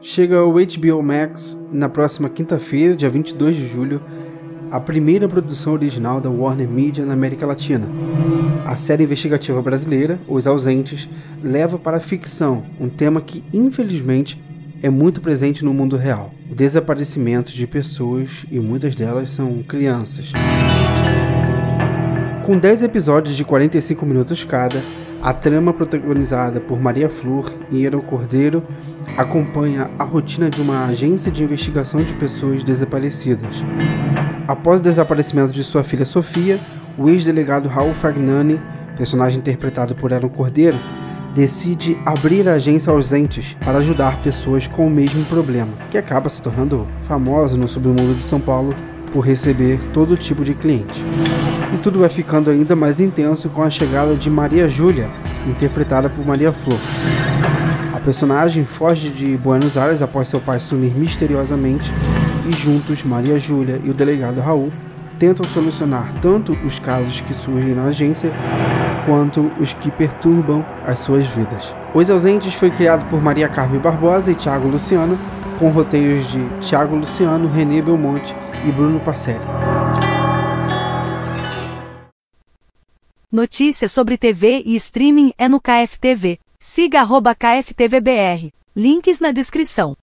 chega ao HBO Max na próxima quinta-feira, dia 22 de julho, a primeira produção original da Warner Media na América Latina. A série investigativa brasileira, Os Ausentes, leva para a ficção um tema que, infelizmente, é muito presente no mundo real: o desaparecimento de pessoas e muitas delas são crianças. Com 10 episódios de 45 minutos cada, a trama protagonizada por Maria Flor e Eero Cordeiro acompanha a rotina de uma agência de investigação de pessoas desaparecidas. Após o desaparecimento de sua filha Sofia, o ex-delegado Raul Fagnani, personagem interpretado por Aaron Cordeiro, decide abrir a agência ausentes para ajudar pessoas com o mesmo problema, que acaba se tornando famosa no submundo de São Paulo por receber todo tipo de cliente. E tudo vai ficando ainda mais intenso com a chegada de Maria Júlia, interpretada por Maria Flor. A personagem foge de Buenos Aires após seu pai sumir misteriosamente e juntos Maria Júlia e o delegado Raul tentam solucionar tanto os casos que surgem na agência quanto os que perturbam as suas vidas. Os Ausentes foi criado por Maria Carmen Barbosa e Thiago Luciano, com roteiros de Thiago Luciano, René Belmonte e Bruno Pacelli. Notícias sobre TV e streaming é no KFTV. Siga arroba KFTVBR. Links na descrição.